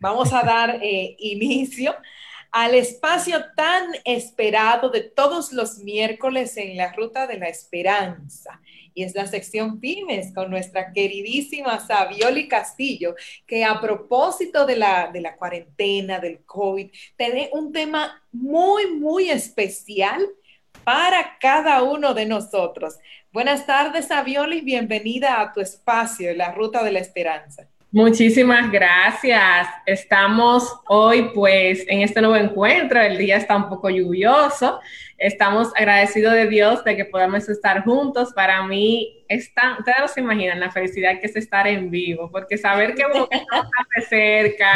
vamos a dar eh, inicio al espacio tan esperado de todos los miércoles en la Ruta de la Esperanza. Y es la sección Pymes con nuestra queridísima Savioli Castillo, que a propósito de la, de la cuarentena, del COVID, tiene un tema muy, muy especial para cada uno de nosotros. Buenas tardes, Savioli, bienvenida a tu espacio, la Ruta de la Esperanza. Muchísimas gracias. Estamos hoy pues en este nuevo encuentro. El día está un poco lluvioso. Estamos agradecidos de Dios de que podamos estar juntos. Para mí, está, ustedes no se imaginan la felicidad que es estar en vivo, porque saber que estamos de cerca,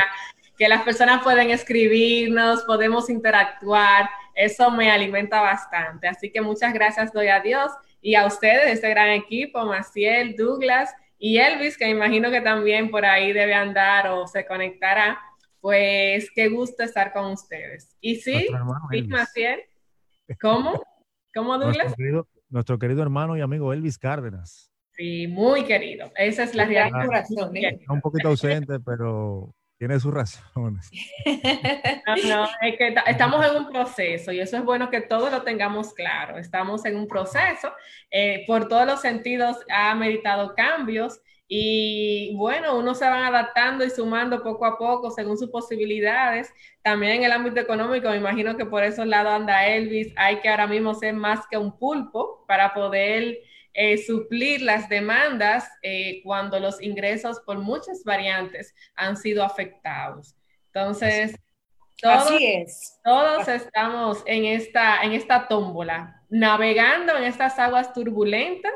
que las personas pueden escribirnos, podemos interactuar, eso me alimenta bastante. Así que muchas gracias doy a Dios y a ustedes, este gran equipo, Maciel, Douglas y Elvis, que imagino que también por ahí debe andar o se conectará, pues qué gusto estar con ustedes. Y sí, Maciel, ¿cómo? ¿Cómo Douglas? Nuestro querido, hermano y amigo Elvis Cárdenas. Sí, muy querido. Esa es la realidad. un poquito ausente, pero tiene sus razones. No, no, es que estamos en un proceso y eso es bueno que todos lo tengamos claro. Estamos en un proceso, eh, por todos los sentidos ha meditado cambios y bueno, uno se van adaptando y sumando poco a poco según sus posibilidades. También en el ámbito económico, me imagino que por esos lados anda Elvis, hay que ahora mismo ser más que un pulpo para poder eh, suplir las demandas eh, cuando los ingresos por muchas variantes han sido afectados. Entonces, todos, es. todos estamos en esta, en esta tómbola, navegando en estas aguas turbulentas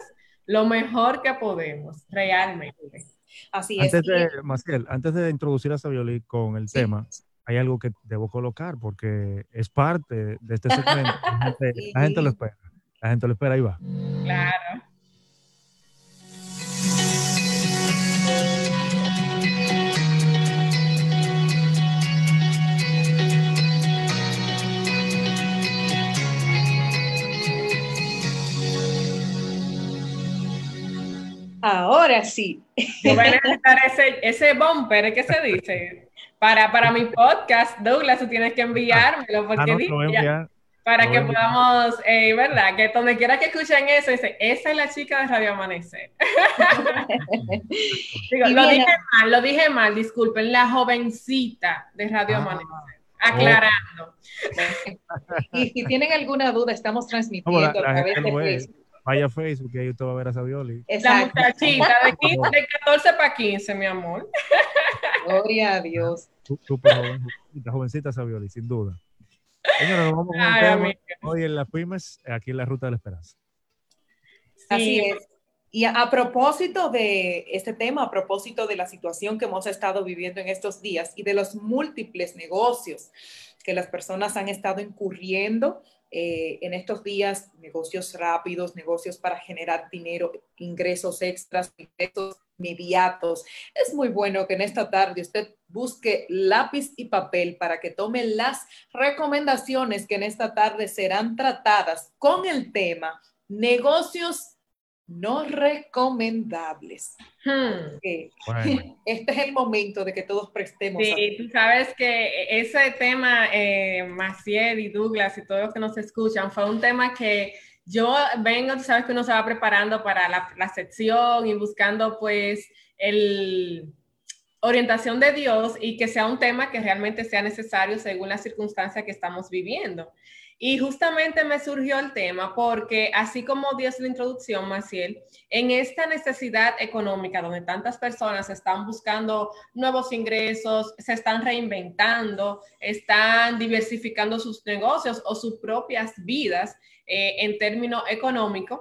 lo mejor que podemos, realmente. Así antes De, Maciel, antes de introducir a Savioli con el tema, hay algo que debo colocar porque es parte de este segmento. la gente lo espera. La gente lo espera, ahí va. Claro. Ahora sí. Yo voy a necesitar ese, ese bumper, ¿qué se dice? Para, para mi podcast, Douglas, tú tienes que enviármelo porque ah, para que podamos, eh, ¿verdad? Que donde quiera que escuchen eso, dice, esa es la chica de Radio Amanecer. lo dije mal, lo dije mal, disculpen, la jovencita de Radio ah. Amanecer. Aclarando. y si tienen alguna duda, estamos transmitiendo a través de Facebook Vaya a Facebook y ahí usted va a ver a Savioli. La muchachita de, 15, de 14 para 15, mi amor. Gloria a Dios. Súper jovencita, jovencita Savioli, sin duda. Señora, nos vamos tema hoy en las pymes, aquí en la Ruta de la Esperanza. Así es. Y a, propósito de este tema, a propósito de la situación que hemos estado viviendo en estos días y de los múltiples negocios que las personas han estado incurriendo eh, en estos días negocios rápidos, negocios para generar dinero, ingresos extras, ingresos inmediatos. Es muy bueno que en esta tarde usted busque lápiz y papel para que tome las recomendaciones que en esta tarde serán tratadas con el tema negocios no recomendables. Hmm. Este es el momento de que todos prestemos. Sí, tú sabes que ese tema, eh, Maciel y Douglas y todos los que nos escuchan, fue un tema que yo vengo, tú sabes que uno se va preparando para la, la sección y buscando pues el orientación de Dios y que sea un tema que realmente sea necesario según la circunstancia que estamos viviendo. Y justamente me surgió el tema porque, así como Dios la introducción, Maciel, en esta necesidad económica donde tantas personas están buscando nuevos ingresos, se están reinventando, están diversificando sus negocios o sus propias vidas eh, en términos económicos,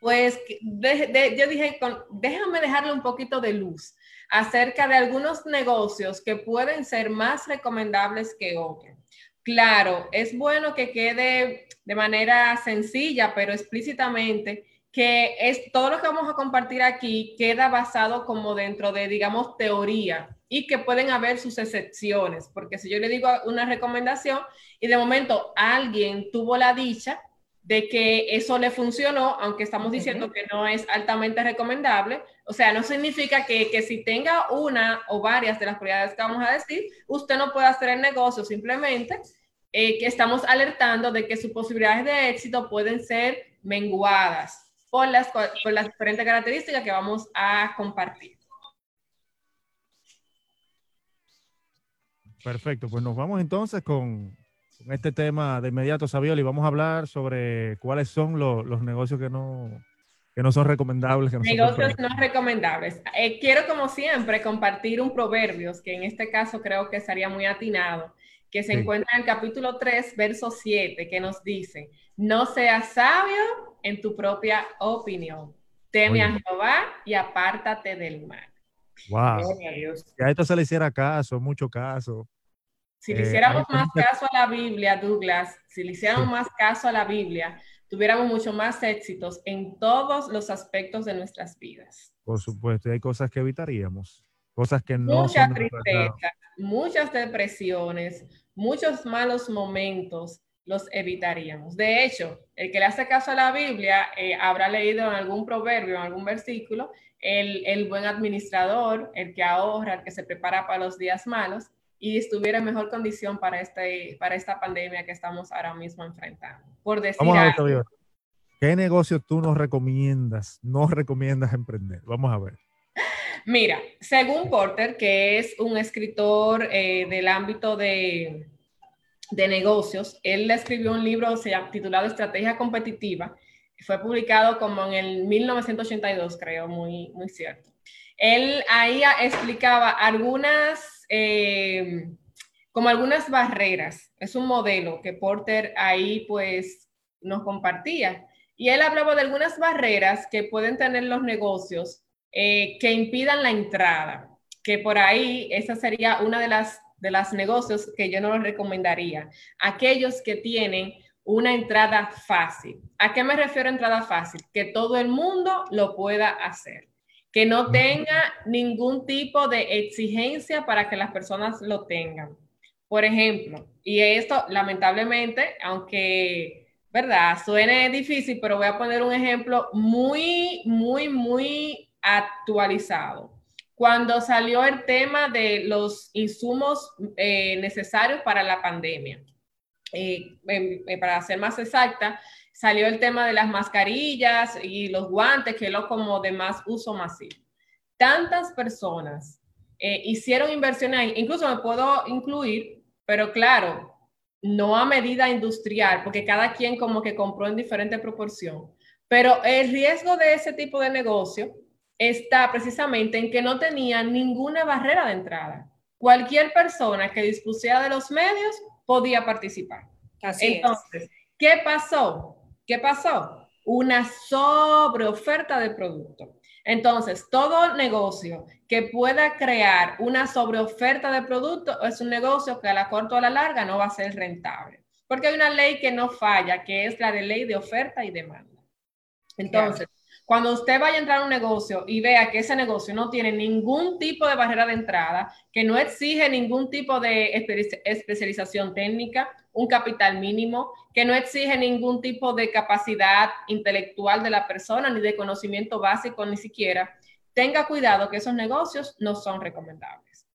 pues yo dije, déjame dejarle un poquito de luz acerca de algunos negocios que pueden ser más recomendables que otros. Claro, es bueno que quede de manera sencilla, pero explícitamente, que es todo lo que vamos a compartir aquí queda basado como dentro de, digamos, teoría y que pueden haber sus excepciones, porque si yo le digo una recomendación y de momento alguien tuvo la dicha de que eso le funcionó, aunque estamos diciendo que no es altamente recomendable. O sea, no significa que, que, si tenga una o varias de las prioridades que vamos a decir, usted no puede hacer el negocio, simplemente eh, que estamos alertando de que sus posibilidades de éxito pueden ser menguadas por las, por las diferentes características que vamos a compartir. Perfecto, pues nos vamos entonces con, este tema de inmediato, Sabiol, y vamos a hablar sobre cuáles son los negocios que no, que no son recomendables. negocios no recomendables. Eh, quiero, como siempre, compartir un proverbio que en este caso creo que sería muy atinado, que se encuentra en el capítulo 3, verso 7, que nos dice, no seas sabio en tu propia opinión. Teme a Jehová y apártate del mal. Wow. Si a esto se le hiciera caso, mucho caso. Si le eh, hiciéramos más caso a la Biblia, Douglas, si le hiciéramos más caso a la Biblia, tuviéramos mucho más éxitos en todos los aspectos de nuestras vidas. Por supuesto, hay cosas que evitaríamos, cosas que no. Mucha tristeza, muchas depresiones, muchos malos momentos los evitaríamos. De hecho, el que le hace caso a la Biblia eh, habrá leído en algún proverbio, en algún versículo, el, el buen administrador, el que ahorra, el que se prepara para los días malos, y estuviera en mejor condición para, este, para esta pandemia que estamos ahora mismo enfrentando. Por decir Vamos a ver, ¿Qué negocio tú nos recomiendas, no recomiendas emprender? Vamos a ver. Mira, según Porter, que es un escritor eh, del ámbito de, de, negocios, él escribió un libro se llama, titulado Estrategia Competitiva. Fue publicado como en el 1982, creo, muy, muy cierto. Él ahí explicaba algunas eh, como algunas barreras. Es un modelo que Porter ahí pues nos compartía. Y él hablaba de algunas barreras que pueden tener los negocios eh, que impidan la entrada, que por ahí esa sería una de las, de las negocios que yo no los recomendaría. Aquellos que tienen una entrada fácil. ¿A qué me refiero entrada fácil? Que todo el mundo lo pueda hacer que no tenga ningún tipo de exigencia para que las personas lo tengan. Por ejemplo, y esto lamentablemente, aunque, ¿verdad? Suene difícil, pero voy a poner un ejemplo muy, muy, muy actualizado. Cuando salió el tema de los insumos eh, necesarios para la pandemia, eh, para ser más exacta, salió el tema de las mascarillas y los guantes, que es lo como de más uso masivo. Tantas personas eh, hicieron inversiones incluso me puedo incluir, pero claro, no a medida industrial, porque cada quien como que compró en diferente proporción. Pero el riesgo de ese tipo de negocio está precisamente en que no tenía ninguna barrera de entrada. Cualquier persona que dispusiera de los medios podía participar. Así Entonces, ¿qué pasó? ¿Qué pasó? Una sobreoferta de producto. Entonces, todo negocio que pueda crear una sobreoferta de producto es un negocio que a la corta o a la larga no va a ser rentable. Porque hay una ley que no falla, que es la de ley de oferta y demanda. Entonces, cuando usted vaya a entrar a un negocio y vea que ese negocio no tiene ningún tipo de barrera de entrada, que no exige ningún tipo de especialización técnica, un capital mínimo, que no exige ningún tipo de capacidad intelectual de la persona ni de conocimiento básico ni siquiera, tenga cuidado que esos negocios no son recomendables.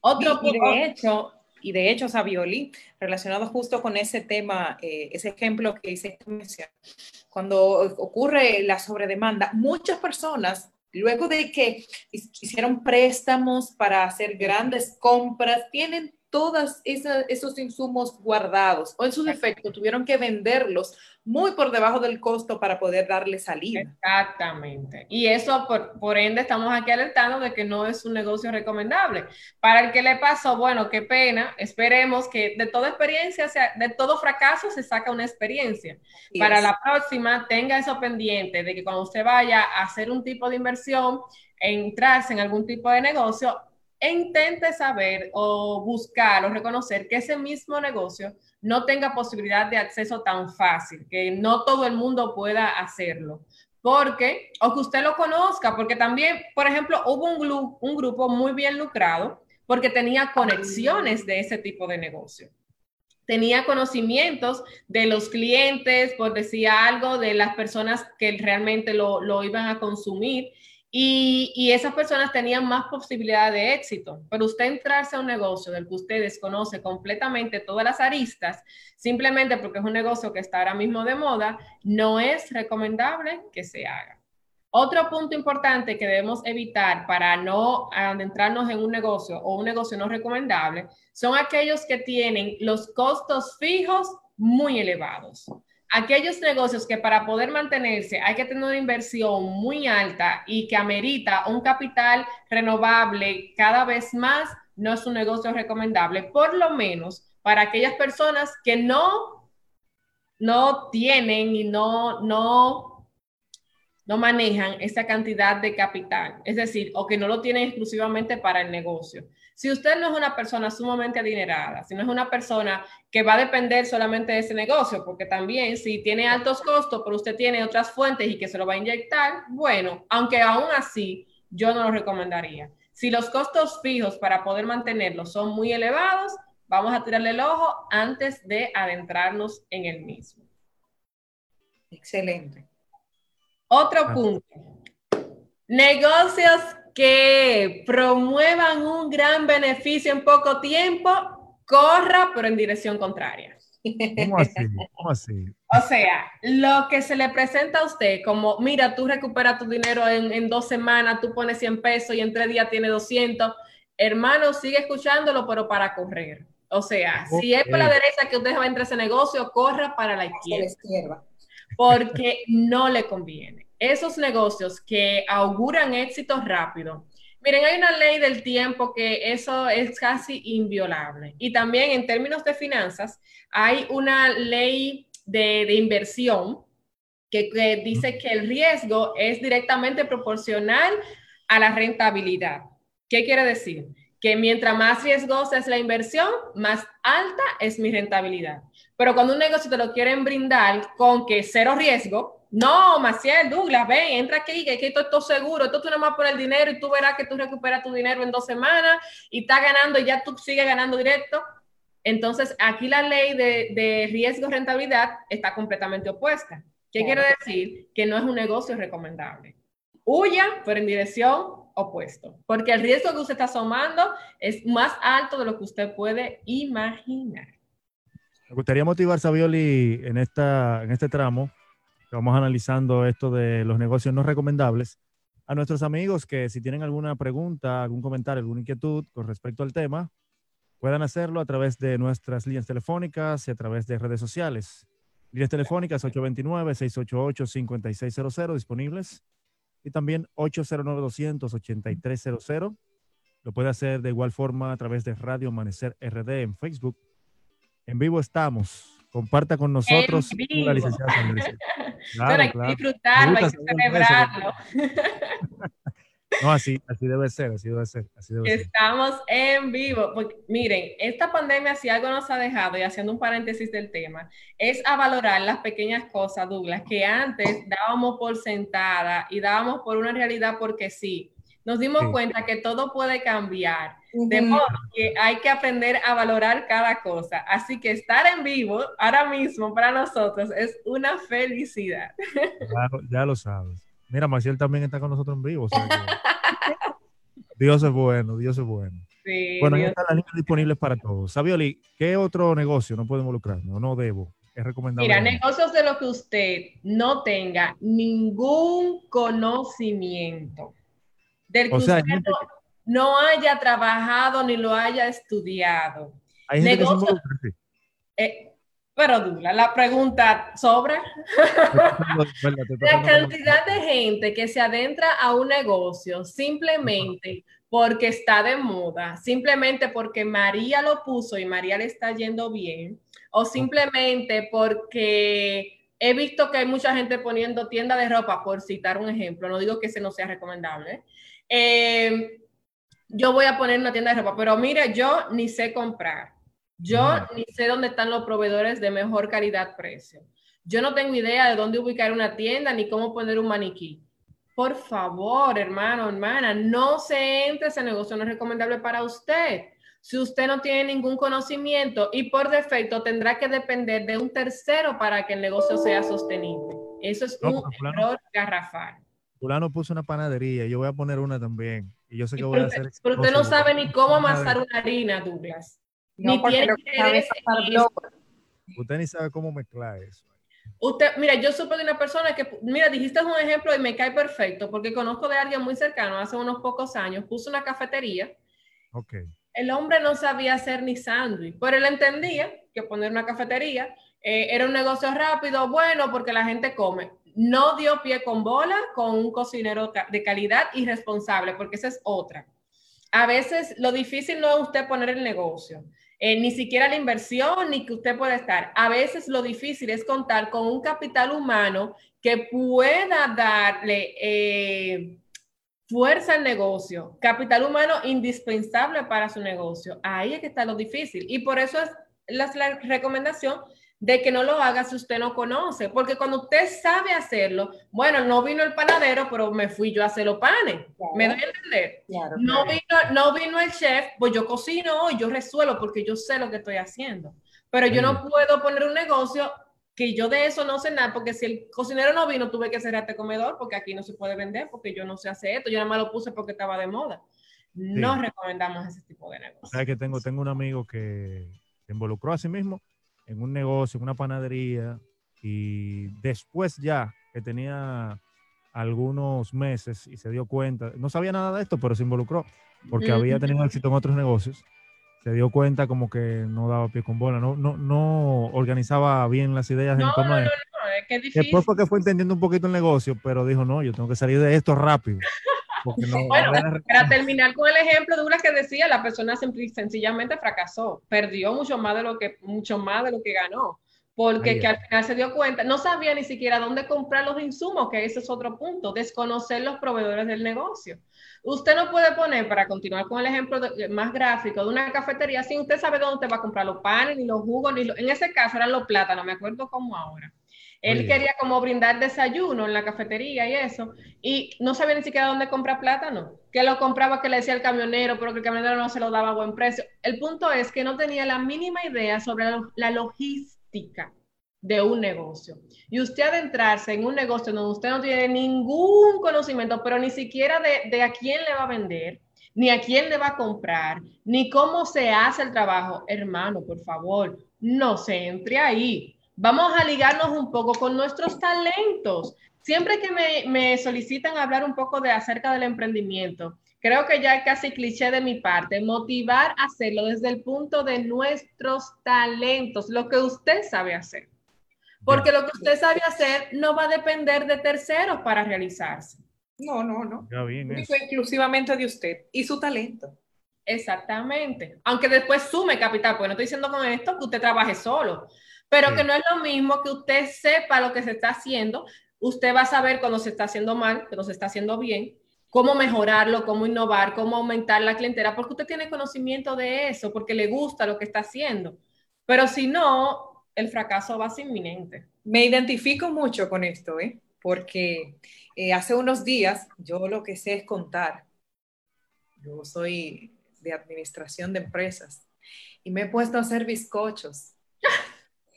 Otro y, de hecho, y de hecho, Savioli, relacionado justo con ese tema, eh, ese ejemplo que hice cuando ocurre la sobredemanda, muchas personas, luego de que hicieron préstamos para hacer grandes compras, tienen todos esos insumos guardados o en su defecto tuvieron que venderlos muy por debajo del costo para poder darle salida. Exactamente. Y eso, por, por, ende, estamos aquí alertando de que no es un negocio recomendable. Para el que le pasó, bueno, qué pena. Esperemos que de toda experiencia, de todo fracaso, se saca una experiencia. Para la próxima, tenga eso pendiente de que cuando usted vaya a hacer un tipo de inversión, entrarse en algún tipo de negocio, e intente saber o buscar o reconocer que ese mismo negocio no tenga posibilidad de acceso tan fácil, que no todo el mundo pueda hacerlo. Porque, o que usted lo conozca, porque también, por ejemplo, hubo un, grupo muy bien lucrado porque tenía conexiones de ese tipo de negocio tenía conocimientos de los clientes, por decir algo, de las personas que realmente lo iban a consumir. Y, esas personas tenían más posibilidad de éxito. Pero usted entrarse a un negocio del que usted desconoce completamente todas las aristas, simplemente porque es un negocio que está ahora mismo de moda, no es recomendable que se haga. Otro punto importante que debemos evitar para no adentrarnos en un negocio o un negocio no recomendable son aquellos que tienen los costos fijos muy elevados. Aquellos negocios que para poder mantenerse hay que tener una inversión muy alta y que amerita un capital renovable cada vez más, no es un negocio recomendable, por lo menos para aquellas personas que no, no tienen y no, no no manejan esa cantidad de capital, es decir, o que no lo tienen exclusivamente para el negocio. Si usted no es una persona sumamente adinerada, si no es una persona que va a depender solamente de ese negocio, porque también si tiene altos costos, pero usted tiene otras fuentes y que se lo va a inyectar, bueno, aunque aún así yo no lo recomendaría. Si los costos fijos para poder mantenerlos son muy elevados, vamos a tirarle el ojo antes de adentrarnos en el mismo. Excelente. Otro ah. punto. Negocios que promuevan un gran beneficio en poco tiempo, corra, pero en dirección contraria. ¿Cómo así? ¿Cómo así? O sea, lo que se le presenta a usted, como, mira, tú recuperas tu dinero en, dos semanas, tú pones 100 pesos y en tres días tiene 200, hermano, sigue escuchándolo, pero para correr. O sea, si es por la derecha que usted va a entrar a ese negocio, corra para la izquierda porque no le conviene. Esos negocios que auguran éxito rápido. Miren, hay una ley del tiempo que eso es casi inviolable. Y también en términos de finanzas, hay una ley de, inversión que, que dice que el riesgo es directamente proporcional a la rentabilidad. ¿Qué quiere decir? Que mientras más riesgosa es la inversión, más alta es mi rentabilidad. Pero cuando un negocio te lo quieren brindar con que cero riesgo, no, Maciel, Douglas, ven, entra aquí, que aquí esto es todo seguro, esto tú nada más por el dinero y tú verás que tú recuperas tu dinero en dos semanas y estás ganando y ya tú sigues ganando directo. Entonces, aquí la ley de, de riesgo-rentabilidad está completamente opuesta. ¿Qué quiere decir? Que no es un negocio recomendable. Huya, pero en dirección opuesta, porque el riesgo que usted está asomando es más alto de lo que usted puede imaginar. Me gustaría motivar, Savioli, en, esta, en este tramo, vamos analizando esto de los negocios no recomendables, a nuestros amigos que si tienen alguna pregunta, algún comentario, alguna inquietud con respecto al tema, puedan hacerlo a través de nuestras líneas telefónicas y a través de redes sociales. Líneas telefónicas 829-688-5600 disponibles y también 809-200-8300. Lo puede hacer de igual forma a través de Radio Amanecer RD en Facebook en vivo estamos. Comparta con nosotros la licenciada Claro, hay que disfrutarlo, hay que celebrarlo. No, así, así debe ser, así debe ser. Así debe Estamos en vivo. miren, esta pandemia, si algo nos ha dejado, y haciendo un paréntesis del tema, es a valorar las pequeñas cosas, Douglas, que antes dábamos por sentada y dábamos por una realidad porque sí. Nos dimos cuenta que todo puede cambiar de modo que hay que aprender a valorar cada cosa. Así que estar en vivo ahora mismo para nosotros es una felicidad. Claro, ya lo sabes. Mira, Maciel también está con nosotros en vivo. Dios es bueno, Dios es bueno. bueno, ahí están las líneas disponibles para todos. Sabioli, ¿qué otro negocio no puede involucrar? No, no debo. Es recomendable. Mira, negocios de los que usted no tenga ningún conocimiento. Del que usted no haya trabajado ni lo haya estudiado. Hay gente eh, pero Dula, la pregunta sobra. la cantidad de gente que se adentra a un negocio simplemente porque está de moda, simplemente porque María lo puso y María le está yendo bien, o simplemente porque he visto que hay mucha gente poniendo tienda de ropa, por citar un ejemplo, no digo que ese no sea recomendable. Eh, yo voy a poner una tienda de ropa, pero mire, yo ni sé comprar. Yo ni sé dónde están los proveedores de mejor calidad-precio. Yo no tengo idea de dónde ubicar una tienda ni cómo poner un maniquí. Por favor, hermano, hermana, no se entre ese negocio, no es recomendable para usted. Si usted no tiene ningún conocimiento y por defecto tendrá que depender de un tercero para que el negocio sea sostenible. Eso es un error garrafal. Fulano puso una panadería, yo voy a poner una también. Y yo sé que voy a hacer. Pero usted no sabe ni cómo amasar una harina, Douglas. ni tiene que Usted ni sabe cómo mezclar eso. Usted, mira, yo supe de una persona que, mira, dijiste un ejemplo y me cae perfecto, porque conozco de alguien muy cercano, hace unos pocos años, puso una cafetería. Ok. El hombre no sabía hacer ni sándwich, pero él entendía que poner una cafetería eh, era un negocio rápido, bueno, porque la gente come. No dio pie con bola con un cocinero de calidad y responsable, porque esa es otra. A veces lo difícil no es usted poner el negocio, eh, ni siquiera la inversión, ni que usted pueda estar. A veces lo difícil es contar con un capital humano que pueda darle eh, fuerza al negocio, capital humano indispensable para su negocio. Ahí es que está lo difícil. Y por eso es la, la recomendación de que no lo haga si usted no conoce, porque cuando usted sabe hacerlo, bueno, no vino el panadero, pero me fui yo a hacer los panes, ¿me doy a entender? no, Vino, no vino el chef, pues yo cocino hoy, yo resuelvo porque yo sé lo que estoy haciendo, pero yo no puedo poner un negocio que yo de eso no sé nada, porque si el cocinero no vino, tuve que cerrar este comedor, porque aquí no se puede vender, porque yo no sé hacer esto, yo nada más lo puse porque estaba de moda. No recomendamos ese tipo de negocio. ¿Sabes que tengo, tengo un amigo que se involucró a sí mismo en un negocio, en una panadería, y después ya que tenía algunos meses y se dio cuenta, no sabía nada de esto, pero se involucró porque había tenido éxito en otros negocios, se dio cuenta como que no daba pie con bola, no, no, no organizaba bien las ideas en torno a Después fue que fue entendiendo un poquito el negocio, pero dijo, no, yo tengo que salir de esto rápido. bueno, para terminar con el ejemplo de una que decía, la persona sencillamente fracasó, perdió mucho más de lo que, mucho más de lo que ganó, porque que al final se dio cuenta, no sabía ni siquiera dónde comprar los insumos, que ese es otro punto, desconocer los proveedores del negocio. Usted no puede poner, para continuar con el ejemplo más gráfico, de una cafetería, si usted sabe dónde va a comprar los panes, ni los jugos, ni en ese caso eran los plátanos, me acuerdo como ahora. Él quería como brindar desayuno en la cafetería y eso, y no sabía ni siquiera dónde comprar plátano, que lo compraba que le decía el camionero, pero que el camionero no se lo daba a buen precio. El punto es que no tenía la mínima idea sobre la logística de un negocio. Y usted adentrarse en un negocio donde usted no tiene ningún conocimiento, pero ni siquiera de, de a quién le va a vender, ni a quién le va a comprar, ni cómo se hace el trabajo, hermano, por favor, no se entre ahí Vamos a ligarnos un poco con nuestros talentos. Siempre que me, solicitan hablar un poco de acerca del emprendimiento, creo que ya casi cliché de mi parte, motivar a hacerlo desde el punto de nuestros talentos, lo que usted sabe hacer. Porque lo que usted sabe hacer no va a depender de terceros para realizarse. No, no, no. Ya bien exclusivamente de usted y su talento. Exactamente. Aunque después sume capital, porque no estoy diciendo con esto que usted trabaje solo, pero que no es lo mismo que usted sepa lo que se está haciendo. Usted va a saber cuando se está haciendo mal, cuando se está haciendo bien, cómo mejorarlo, cómo innovar, cómo aumentar la clientela, porque usted tiene conocimiento de eso, porque le gusta lo que está haciendo. Pero si no, el fracaso va a ser inminente. Me identifico mucho con esto, ¿eh? porque eh, hace unos días yo lo que sé es contar. Yo soy de administración de empresas y me he puesto a hacer bizcochos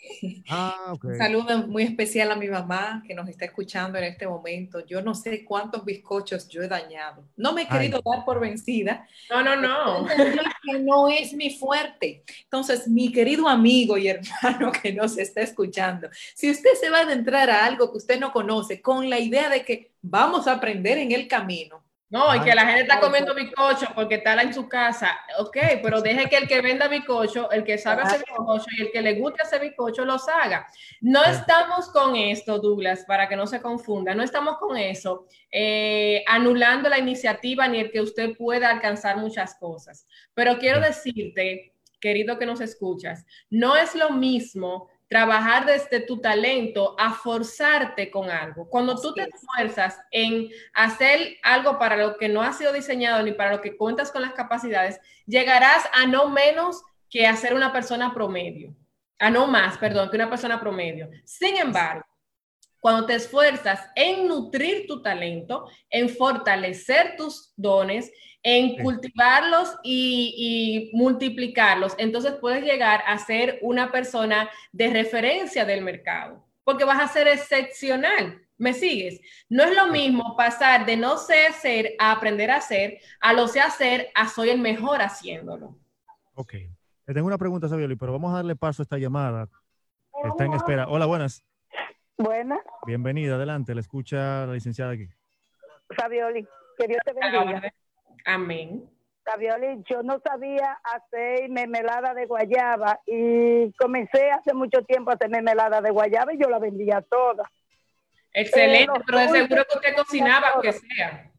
Ah, Un saludo muy especial a mi mamá que nos está escuchando en este momento. Yo no sé cuántos bizcochos yo he dañado. No me he querido dar por vencida. No, no, no. Que no es mi fuerte. Entonces, mi querido amigo y hermano que nos está escuchando, si usted se va a adentrar a algo que usted no conoce con la idea de que vamos a aprender en el camino, no, y que la gente está comiendo bizcocho porque está en su casa. Ok, pero deje que el que venda bizcocho, el que sabe hacer bizcocho y el que le guste hacer bizcocho los haga. No estamos con esto, Douglas, para que no se confunda. No estamos con eso, eh, anulando la iniciativa ni el que usted pueda alcanzar muchas cosas. Pero quiero decirte, querido que nos escuchas, no es lo mismo trabajar desde tu talento a forzarte con algo. Cuando tú te esfuerzas en hacer algo para lo que no ha sido diseñado ni para lo que cuentas con las capacidades, llegarás a no menos que a ser una persona promedio. A no más, perdón, que una persona promedio. Sin embargo, cuando te esfuerzas en nutrir tu talento, en fortalecer tus dones, en cultivarlos y, y, multiplicarlos, entonces puedes llegar a ser una persona de referencia del mercado, porque vas a ser excepcional. ¿Me sigues? No es lo mismo pasar de no sé hacer a aprender a hacer, a lo sé hacer, a soy el mejor haciéndolo. Ok. Le tengo una pregunta, Sabioli, pero vamos a darle paso a esta llamada. Está en espera. Hola, buenas. Buenas. Bienvenida, adelante. Le escucha la licenciada aquí. Sabioli, que Dios te bendiga. Amén. Sabioli, yo no sabía hacer mermelada de guayaba y comencé hace mucho tiempo a hacer mermelada de guayaba y yo la vendía toda. Excelente, pero, de seguro que usted cocinaba, aunque sea.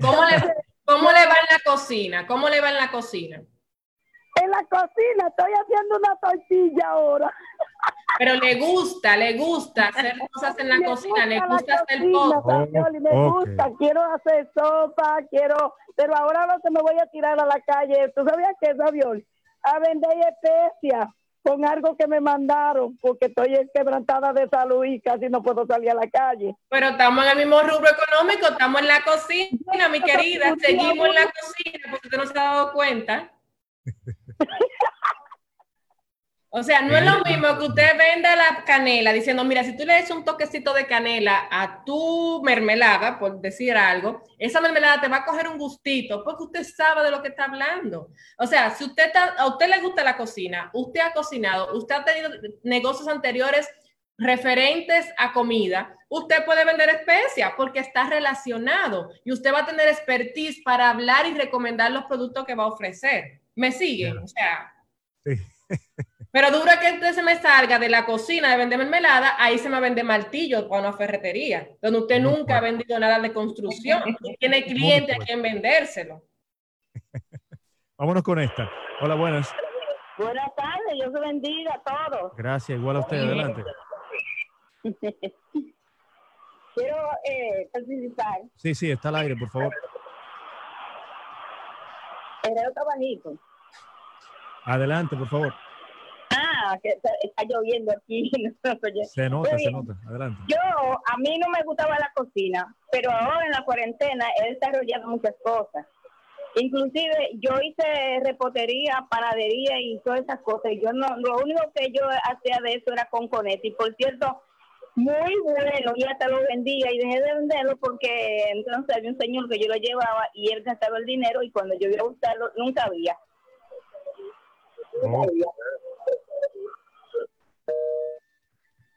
¿Cómo le, ¿Cómo le va en la cocina? ¿Cómo le va en la cocina? En la cocina estoy haciendo una tortilla ahora. Pero le gusta, le gusta hacer cosas en la cocina, le gusta hacer postre. me gusta, quiero hacer sopa, quiero, pero ahora lo que me voy a tirar a la calle, ¿tú sabías qué, Sabioli? A vender especias con algo que me mandaron, porque estoy quebrantada de salud y casi no puedo salir a la calle. Pero estamos en el mismo rubro económico, estamos en la cocina, mi querida, seguimos en la cocina, porque usted no se ha dado cuenta. O sea, no es lo mismo que usted venda la canela diciendo, mira, si tú le echas un toquecito de canela a tu mermelada, por decir algo, esa mermelada te va a coger un gustito porque usted sabe de lo que está hablando. O sea, si usted a usted le gusta la cocina, usted ha cocinado, usted ha tenido negocios anteriores referentes a comida, usted puede vender especias porque está relacionado y usted va a tener expertise para hablar y recomendar los productos que va a ofrecer. ¿Me siguen? O sea. Sí. Pero dura que usted se me salga de la cocina de vender mermelada, ahí se me vende martillo para una ferretería, donde usted nunca ha vendido nada de construcción. Tiene cliente a quien vendérselo. Vámonos con esta. Hola, buenas. Buenas tardes, Dios se bendiga a todos. Gracias, igual a usted, adelante. Quiero eh, participar. Sí, sí, está al aire, por favor. Era otro bajito. Adelante, por favor. Que está, lloviendo aquí. se nota, se nota. Adelante. Yo, a mí no me gustaba la cocina, pero ahora en la cuarentena he desarrollado muchas cosas. Inclusive yo hice repostería, panadería y todas esas cosas. Y yo no, lo único que yo hacía de eso era con Conet. Y por cierto, muy bueno, y hasta lo vendía y dejé de venderlo porque entonces había un señor que yo lo llevaba y él gastaba el dinero y cuando yo iba a buscarlo nunca había. Oh.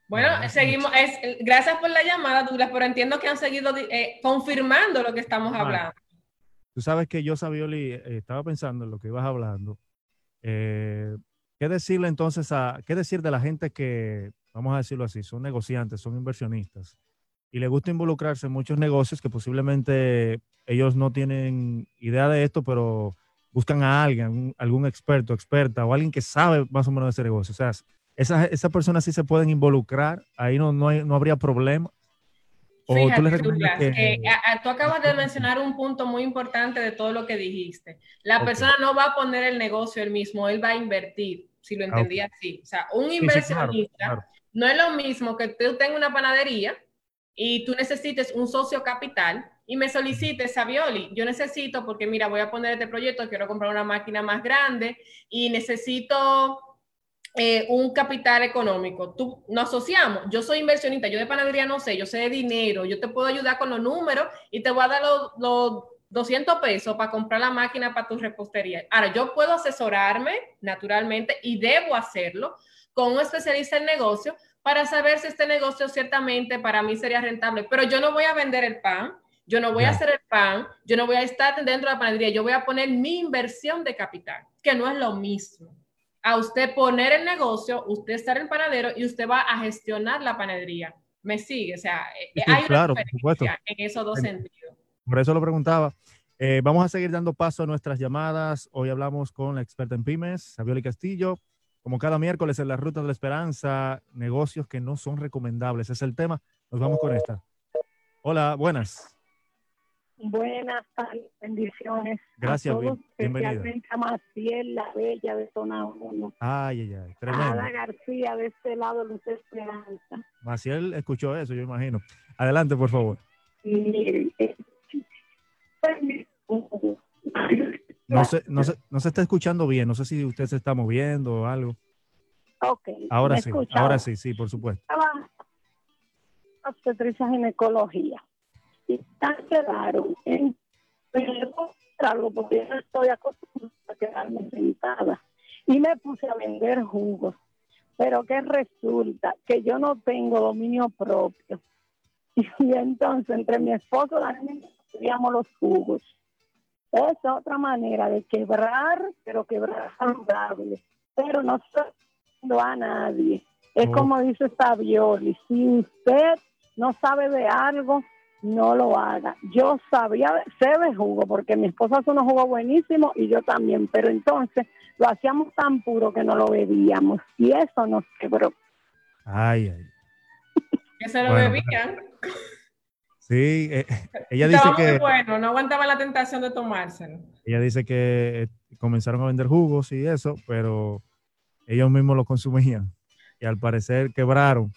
Bueno, seguimos. Es, gracias por la llamada, Douglas, pero entiendo que han seguido eh, confirmando lo que estamos hablando. Tú sabes que yo, Sabioli, eh, estaba pensando en lo que ibas hablando. Eh, ¿Qué decirle entonces a, qué decir de la gente que, vamos a decirlo así, son negociantes, son inversionistas y les gusta involucrarse en muchos negocios que posiblemente ellos no tienen idea de esto, pero buscan a alguien, algún experto, experta o alguien que sabe más o menos de ese negocio. O sea, esas esa personas sí se pueden involucrar, ahí no, no, hay, no habría problema. O tú, le que... tú acabas de mencionar un punto muy importante de todo lo que dijiste. La persona no va a poner el negocio él mismo, él va a invertir, si lo ah, entendí así. O sea, un inversionista no es lo mismo que tú tengas una panadería y tú necesites un socio capital y me solicites, Savioli, yo necesito, porque mira, voy a poner este proyecto, quiero comprar una máquina más grande y necesito eh, un capital económico. Tú nos asociamos. Yo soy inversionista, yo de panadería no sé, yo sé de dinero, yo te puedo ayudar con los números y te voy a dar los, 200 pesos para comprar la máquina para tu repostería. Ahora, yo puedo asesorarme naturalmente y debo hacerlo con un especialista en negocio para saber si este negocio ciertamente para mí sería rentable, pero yo no voy a vender el pan, yo no voy a hacer el pan, yo no voy a estar dentro de la panadería, yo voy a poner mi inversión de capital, que no es lo mismo. A usted poner el negocio, usted estar en panadero y usted va a gestionar la panadería. ¿Me sigue? O sea, eh, hay claro, una diferencia en esos dos sentidos. Por eso lo preguntaba. Eh, vamos a seguir dando paso a nuestras llamadas. Hoy hablamos con la experta en pymes, Sabioli Castillo. Como cada miércoles en la Ruta de la Esperanza, negocios que no son recomendables. Ese es el tema. Nos vamos con esta. Hola, buenas. Buenas tardes, bendiciones. Gracias, a todos, bienvenida. Especialmente a Maciel, la bella de Zona 1. Ay, ay, ay, tremendo. Ada García, de este lado, Luz Esperanza. Maciel escuchó eso, yo imagino. Adelante, por favor. Miren, eh, No se, no, se, no se está escuchando bien, no sé si usted se está moviendo o algo. Ok, Ahora ¿me sí, ahora sí, sí, por supuesto. Estaba obstetricia ginecología y cancelaron en pero algo porque yo no estoy acostumbrada a quedarme sentada. Y me puse a vender jugos. Pero que resulta que yo no tengo dominio propio. Y entonces entre mi esposo y la niña estudiamos los jugos. Es otra manera de quebrar pero quebrar saludable. Pero no estoy a nadie. Es Oh. como dice Savioli, si usted no sabe de algo, no lo haga. Yo sabía, sé de jugo, porque mi esposa hace unos jugos buenísimos y yo también, pero entonces lo hacíamos tan puro que no lo bebíamos y eso nos quebró. Ay, ay. Que se lo Bueno, bebían. Sí, eh, ella dice Estaba muy que bueno, no aguantaba la tentación de tomárselo. ella dice que eh, comenzaron a vender jugos y eso, pero ellos mismos lo consumían y al parecer quebraron.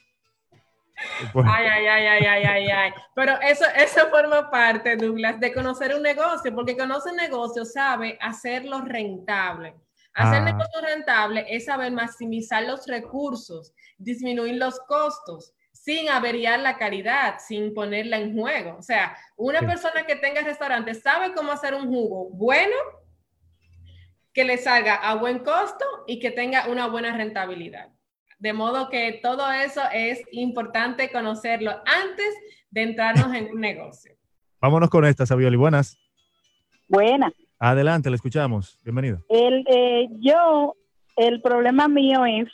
Pues, Ay, ay, ay, ay, ay, ay, ay. Pero eso, eso forma parte, Douglas, de conocer un negocio, porque conoce un negocio, sabe hacerlo rentable. Hacer Ah. negocio rentable es saber maximizar los recursos, disminuir los costos, sin averiar la calidad, sin ponerla en juego. O sea, una Sí. persona que tenga restaurante sabe cómo hacer un jugo bueno, que le salga a buen costo y que tenga una buena rentabilidad. De modo que todo eso es importante conocerlo antes de entrarnos en un negocio. vámonos con esta, Savioli. Buenas. Buena. Adelante, le escuchamos. Bienvenida. El, eh, yo, el problema mío es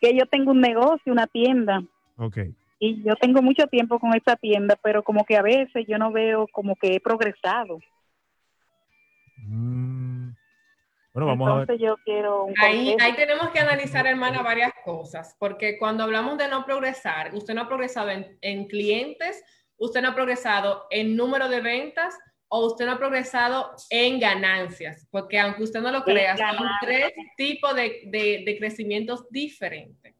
que yo tengo un negocio, una tienda, Ok. y yo tengo mucho tiempo con esta tienda, pero como que a veces yo no veo como que he progresado. Mm. Bueno, vamos a ver. Entonces yo quiero un Ahí, ahí tenemos que analizar, hermana, varias cosas, porque cuando hablamos de no progresar, usted no ha progresado en, en clientes, usted no ha progresado en número de ventas o usted no ha progresado en ganancias, porque aunque usted no lo crea, son tres tipos de, de- de crecimientos diferentes.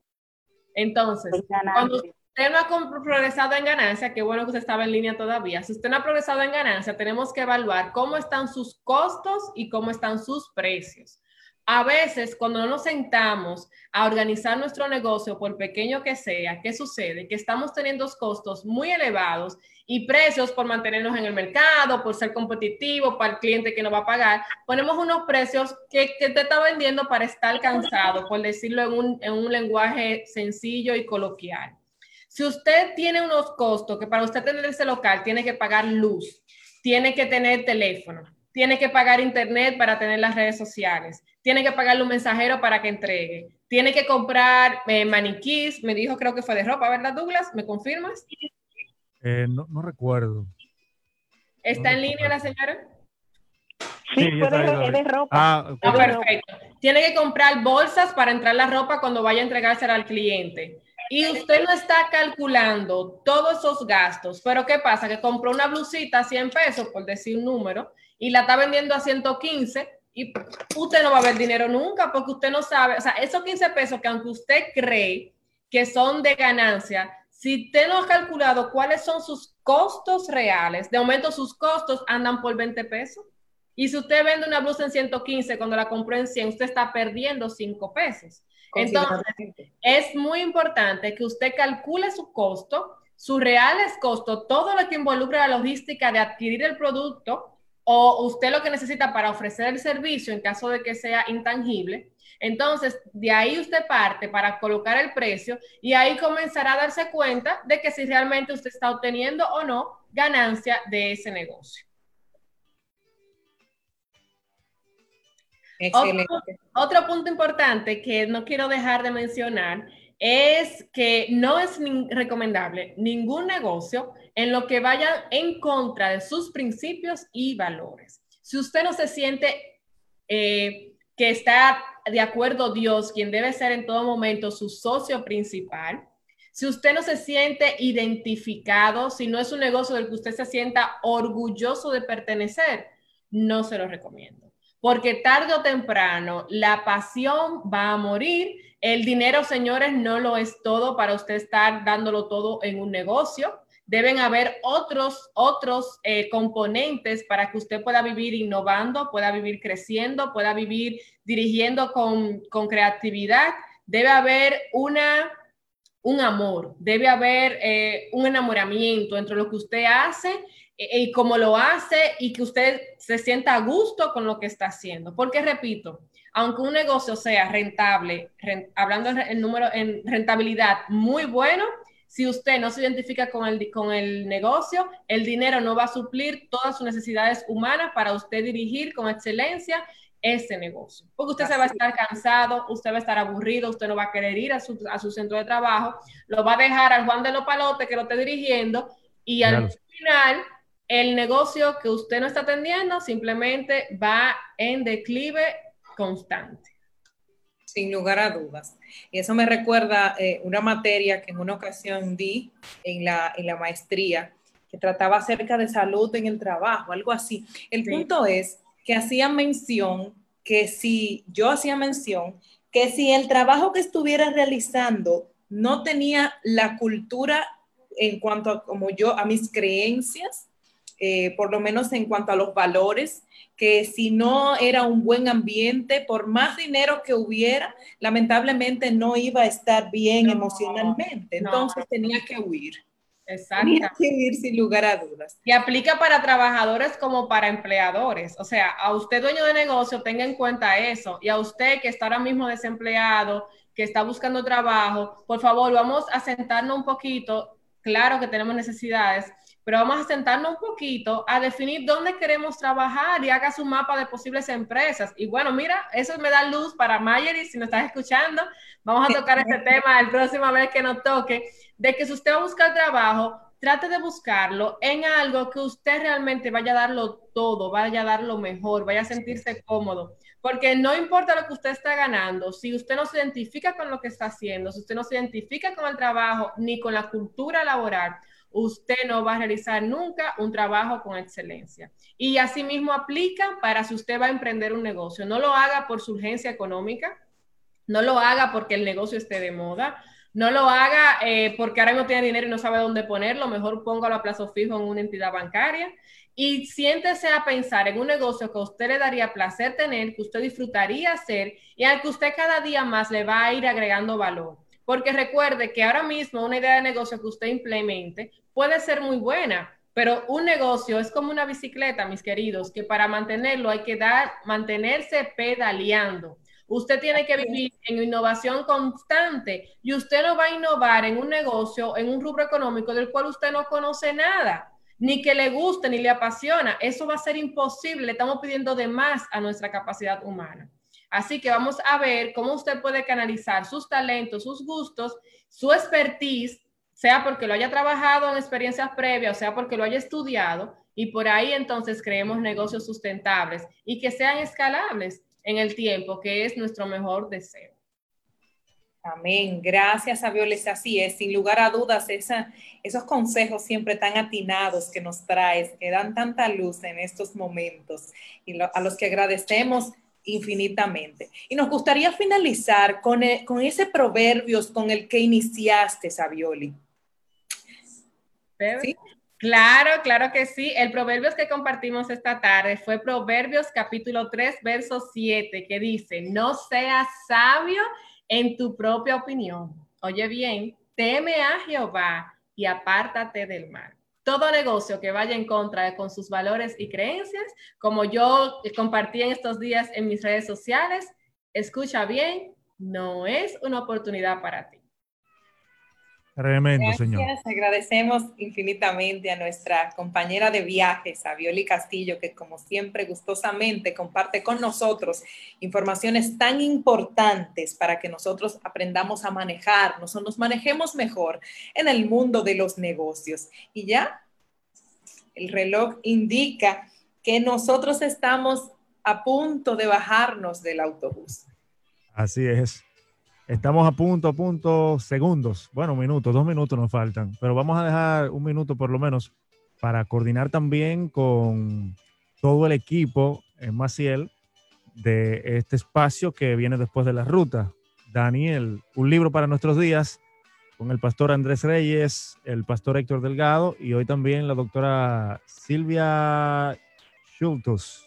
Entonces, cuando usted no ha progresado en ganancia, qué bueno que usted estaba en línea todavía. Si usted no ha progresado en ganancia, tenemos que evaluar cómo están sus costos y cómo están sus precios. A veces, cuando no nos sentamos a organizar nuestro negocio, por pequeño que sea, ¿qué sucede? Que estamos teniendo costos muy elevados y precios por mantenernos en el mercado, por ser competitivo, para el cliente que no va a pagar. Ponemos unos precios que, que te está vendiendo para estar cansado, por decirlo en un, en un lenguaje sencillo y coloquial. Si usted tiene unos costos que para usted tener ese local tiene que pagar luz, tiene que tener teléfono, tiene que pagar internet para tener las redes sociales, tiene que pagarle un mensajero para que entregue, tiene que comprar eh, maniquís, me dijo creo que fue de ropa, ¿verdad Douglas? ¿Me confirmas? Eh, no, no recuerdo. ¿Está No en línea la señora? Sí, Sí, ahí, es de ropa. Ah, ok. Ah, perfecto. Tiene que comprar bolsas para entrar la ropa cuando vaya a entregársela al cliente. Y usted no está calculando todos esos gastos, pero ¿qué pasa? Que compró una blusita a 100 pesos, por decir un número, y la está vendiendo a 115 y usted no va a ver dinero nunca porque usted no sabe, o sea, esos 15 pesos que aunque usted cree que son de ganancia, si usted no ha calculado cuáles son sus costos reales, de momento sus costos andan por 20 pesos. Y si usted vende una blusa en 115 cuando la compró en 100, usted está perdiendo 5 pesos. Entonces, es muy importante que usted calcule su costo, sus reales costos, todo lo que involucra la logística de adquirir el producto o usted lo que necesita para ofrecer el servicio en caso de que sea intangible. Entonces, de ahí usted parte para colocar el precio y ahí comenzará a darse cuenta de que si realmente usted está obteniendo o no ganancia de ese negocio. Excelente. Otro punto importante que no quiero dejar de mencionar es que no es recomendable ningún negocio en lo que vaya en contra de sus principios y valores. Si usted no se siente eh, que está de acuerdo Dios, quien debe ser en todo momento su socio principal, si usted no se siente identificado, si no es un negocio del que usted se sienta orgulloso de pertenecer, no se lo recomiendo. Porque tarde o temprano la pasión va a morir. El dinero, señores, no lo es todo para usted estar dándolo todo en un negocio. Deben haber otros, otros eh, componentes para que usted pueda vivir innovando, pueda vivir creciendo, pueda vivir dirigiendo con, con creatividad. Debe haber una un amor, debe haber eh, un enamoramiento entre lo que usted hace eh, y cómo lo hace y que usted se sienta a gusto con lo que está haciendo. Porque repito, aunque un negocio sea rentable, hablando en número en rentabilidad muy bueno, si usted no se identifica con el, con el negocio, el dinero no va a suplir todas sus necesidades humanas para usted dirigir con excelencia ese negocio. Porque usted se va a estar cansado, usted va a estar aburrido, usted no va a querer ir a su, a su centro de trabajo, lo va a dejar al Juan de los Palotes que lo esté dirigiendo y al final el negocio que usted no está atendiendo simplemente va en declive constante. Sin lugar a dudas. Y eso me recuerda eh, una materia que en una ocasión di en la, en la maestría, que trataba acerca de salud en el trabajo, algo así. El punto es que hacía mención que si yo hacía mención que si el trabajo que estuviera realizando no tenía la cultura en cuanto a como yo a mis creencias, eh, por lo menos en cuanto a los valores, que si no era un buen ambiente, por más dinero que hubiera, lamentablemente no iba a estar bien emocionalmente. Entonces tenía que huir. Exacto. sin lugar a dudas. Y aplica para trabajadores como para empleadores. O sea, a usted dueño de negocio, tenga en cuenta eso. Y a usted que está ahora mismo desempleado, que está buscando trabajo, por favor, vamos a sentarnos un poquito. Claro que tenemos necesidades, pero vamos a sentarnos un poquito a definir dónde queremos trabajar y haga su mapa de posibles empresas. Y bueno, mira, eso me da luz para Mayery, si nos estás escuchando, vamos a tocar este tema la próxima vez que nos toque, de que si usted va a buscar trabajo, trate de buscarlo en algo que usted realmente vaya a darlo todo, vaya a dar lo mejor, vaya a sentirse cómodo. Porque no importa lo que usted está ganando, si usted no se identifica con lo que está haciendo, si usted no se identifica con el trabajo ni con la cultura laboral, usted no va a realizar nunca un trabajo con excelencia. Y asimismo aplica para si usted va a emprender un negocio. No lo haga por su urgencia económica, no lo haga porque el negocio esté de moda, no lo haga eh, porque ahora no tiene dinero y no sabe dónde ponerlo, mejor póngalo a plazo fijo en una entidad bancaria. Y siéntese a pensar en un negocio que a usted le daría placer tener, que usted disfrutaría hacer y al que usted cada día más le va a ir agregando valor. Porque recuerde que ahora mismo una idea de negocio que usted implemente puede ser muy buena, pero un negocio es como una bicicleta, mis queridos, que para mantenerlo hay que dar, mantenerse pedaleando. Usted tiene que vivir en innovación constante y usted no va a innovar en un negocio, en un rubro económico del cual usted no conoce nada, ni que le guste, ni le apasiona. Eso va a ser imposible. Le estamos pidiendo de más a nuestra capacidad humana. Así que vamos a ver cómo usted puede canalizar sus talentos, sus gustos, su expertise sea porque lo haya trabajado en experiencias previas, o sea porque lo haya estudiado, y por ahí entonces creemos negocios sustentables y que sean escalables en el tiempo, que es nuestro mejor deseo. Amén. Gracias a Violet. Así es, sin lugar a dudas, esa, esos consejos siempre tan atinados que nos traes, que dan tanta luz en estos momentos y a los que agradecemos infinitamente. Y nos gustaría finalizar con, e, con ese proverbios con el que iniciaste, Savioli. Claro, claro que sí. El proverbios que compartimos esta tarde fue Proverbios capítulo 3, verso 7, que dice, no seas sabio en tu propia opinión. Oye bien, teme a Jehová y apártate del mal. Todo negocio que vaya en contra con sus valores y creencias, como yo compartí en estos días en mis redes sociales, escucha bien, no es una oportunidad para ti. Tremendo, Gracias, señor. Agradecemos infinitamente a nuestra compañera de viajes, a Violi Castillo, que como siempre gustosamente comparte con nosotros informaciones tan importantes para que nosotros aprendamos a manejarnos o nos manejemos mejor en el mundo de los negocios. Y ya el reloj indica que nosotros estamos a punto de bajarnos del autobús. Así es. Estamos a punto, a punto, segundos, bueno, minutos, dos minutos nos faltan, pero vamos a dejar un minuto por lo menos para coordinar también con todo el equipo en Maciel de este espacio que viene después de la ruta. Daniel, un libro para nuestros días con el pastor Andrés Reyes, el pastor Héctor Delgado y hoy también la doctora Silvia Schultus,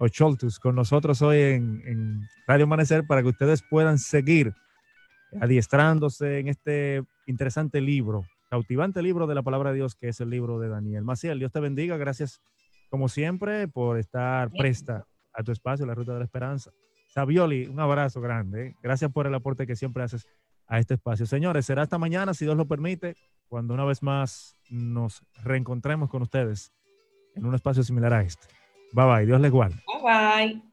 o Schultus, con nosotros hoy en, en Radio Amanecer para que ustedes puedan seguir adiestrándose en este interesante libro, cautivante libro de la palabra de Dios que es el libro de Daniel. Maciel, Dios te bendiga, gracias como siempre por estar presta a tu espacio, la Ruta de la Esperanza. Savioli, un abrazo grande. ¿eh? Gracias por el aporte que siempre haces a este espacio. Señores, será hasta mañana, si Dios lo permite, cuando una vez más nos reencontremos con ustedes en un espacio similar a este. Bye bye, Dios les guarde. Bye bye.